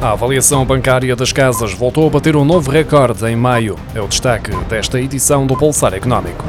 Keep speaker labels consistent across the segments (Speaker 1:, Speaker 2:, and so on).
Speaker 1: A avaliação bancária das casas voltou a bater um novo recorde em maio. É o destaque desta edição do Pulsar Económico.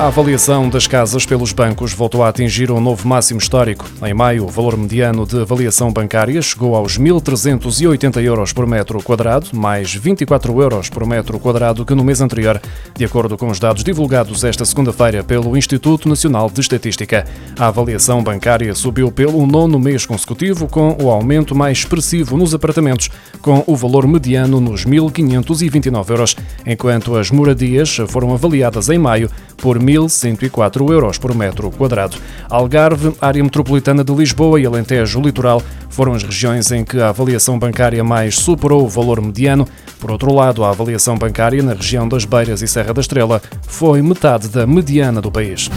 Speaker 1: A avaliação das casas pelos bancos voltou a atingir um novo máximo histórico. Em maio, o valor mediano de avaliação bancária chegou aos 1.380 euros por metro quadrado, mais 24 euros por metro quadrado que no mês anterior, de acordo com os dados divulgados esta segunda-feira pelo Instituto Nacional de Estatística. A avaliação bancária subiu pelo nono mês consecutivo, com o aumento mais expressivo nos apartamentos, com o valor mediano nos 1.529 euros, enquanto as moradias foram avaliadas em maio por 1.104 euros por metro quadrado. Algarve, área metropolitana de Lisboa e Alentejo Litoral foram as regiões em que a avaliação bancária mais superou o valor mediano. Por outro lado, a avaliação bancária na região das Beiras e Serra da Estrela foi metade da mediana do país.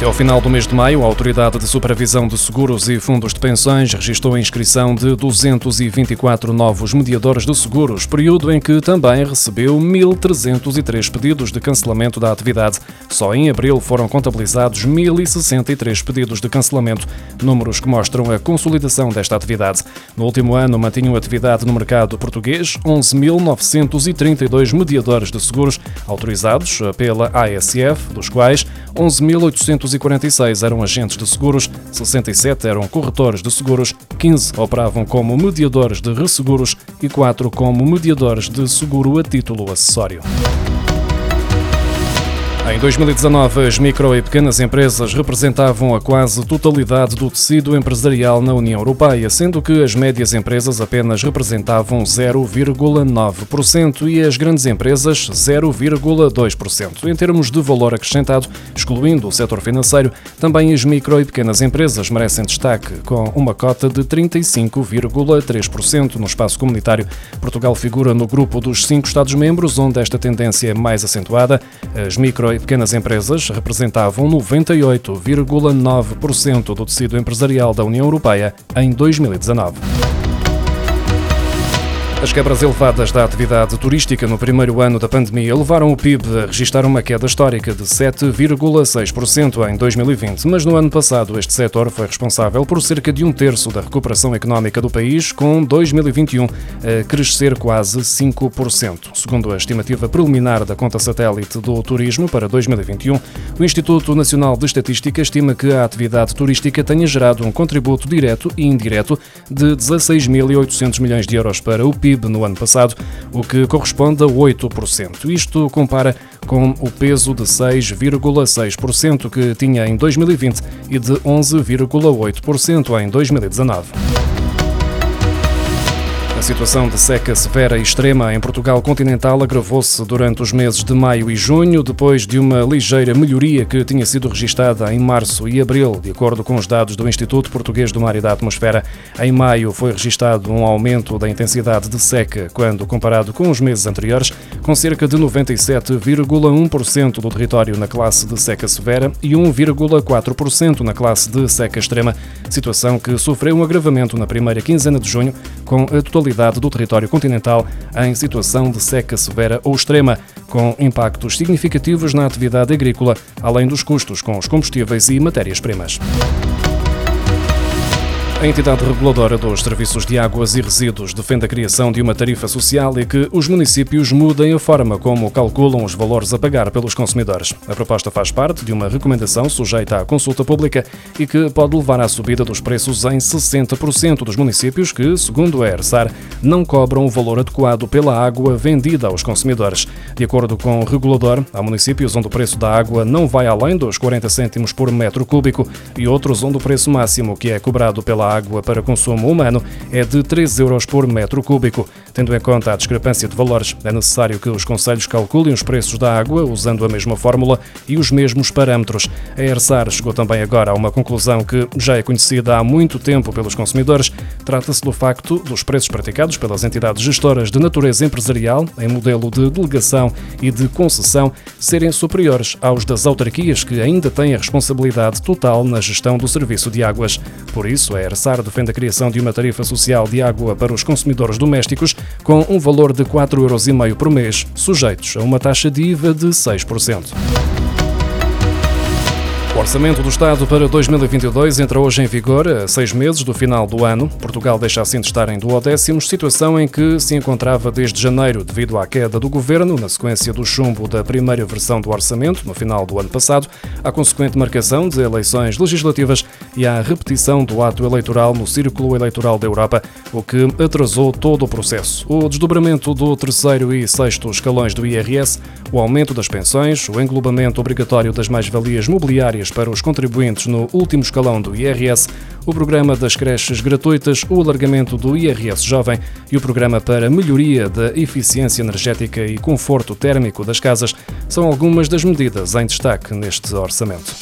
Speaker 1: Até ao final do mês de maio, a Autoridade de Supervisão de Seguros e Fundos de Pensões registrou a inscrição de 224 novos mediadores de seguros, período em que também recebeu 1.303 pedidos de cancelamento da atividade. Só em abril foram contabilizados 1.063 pedidos de cancelamento, números que mostram a consolidação desta atividade. No último ano, mantinham atividade no mercado português 11.932 mediadores de seguros autorizados pela ASF, dos quais 11.800 246 eram agentes de seguros, 67 eram corretores de seguros, 15 operavam como mediadores de resseguros e 4 como mediadores de seguro a título acessório. Em 2019, as micro e pequenas empresas representavam a quase totalidade do tecido empresarial na União Europeia, sendo que as médias empresas apenas representavam 0,9% e as grandes empresas 0,2%. Em termos de valor acrescentado, excluindo o setor financeiro, também as micro e pequenas empresas merecem destaque, com uma cota de 35,3% no espaço comunitário. Portugal figura no grupo dos cinco Estados-membros, onde esta tendência é mais acentuada. As micro pequenas empresas representavam 98,9% do tecido empresarial da União Europeia em 2019. As quebras elevadas da atividade turística no primeiro ano da pandemia levaram o PIB a registrar uma queda histórica de 7,6% em 2020, mas no ano passado este setor foi responsável por cerca de um terço da recuperação económica do país, com 2021 a crescer quase 5%. Segundo a estimativa preliminar da conta satélite do turismo para 2021, o Instituto Nacional de Estatística estima que a atividade turística tenha gerado um contributo direto e indireto de 16.800 milhões de euros para o PIB PIB no ano passado, o que corresponde a 8%. Isto compara com o peso de 6,6% que tinha em 2020 e de 11,8% em 2019. A situação de seca severa e extrema em Portugal continental agravou-se durante os meses de maio e junho, depois de uma ligeira melhoria que tinha sido registada em março e abril, de acordo com os dados do Instituto Português do Mar e da Atmosfera. Em maio foi registado um aumento da intensidade de seca quando comparado com os meses anteriores, com cerca de 97,1% do território na classe de seca severa e 1,4% na classe de seca extrema, situação que sofreu um agravamento na primeira quinzena de junho, com a totalidade do território continental em situação de seca severa ou extrema, com impactos significativos na atividade agrícola, além dos custos com os combustíveis e matérias-primas. A entidade reguladora dos serviços de águas e resíduos defende a criação de uma tarifa social e que os municípios mudem a forma como calculam os valores a pagar pelos consumidores. A proposta faz parte de uma recomendação sujeita à consulta pública e que pode levar à subida dos preços em 60% dos municípios que, segundo a ERSAR, não cobram o valor adequado pela água vendida aos consumidores. De acordo com o regulador, há municípios onde o preço da água não vai além dos 40 cêntimos por metro cúbico e outros onde o preço máximo que é cobrado pela água para consumo humano é de 3 euros por metro cúbico. Tendo em conta a discrepância de valores, é necessário que os conselhos calculem os preços da água usando a mesma fórmula e os mesmos parâmetros. A ERSAR chegou também agora a uma conclusão que já é conhecida há muito tempo pelos consumidores. Trata-se do facto dos preços praticados pelas entidades gestoras de natureza empresarial em modelo de delegação e de concessão serem superiores aos das autarquias que ainda têm a responsabilidade total na gestão do serviço de águas. Por isso, a ERSAR Sarsar defende a criação de uma tarifa social de água para os consumidores domésticos com um valor de 4,5 euros por mês, sujeitos a uma taxa de IVA de 6%. O Orçamento do Estado para 2022 entra hoje em vigor a seis meses do final do ano. Portugal deixa assim de estar em duodécimos, situação em que se encontrava desde janeiro devido à queda do governo, na sequência do chumbo da primeira versão do orçamento, no final do ano passado, à consequente marcação de eleições legislativas e à repetição do ato eleitoral no Círculo Eleitoral da Europa, o que atrasou todo o processo. O desdobramento do terceiro e sexto escalões do IRS, o aumento das pensões, o englobamento obrigatório das mais-valias mobiliárias para os contribuintes no último escalão do IRS, o programa das creches gratuitas, o alargamento do IRS jovem e o programa para melhoria da eficiência energética e conforto térmico das casas são algumas das medidas em destaque neste orçamento.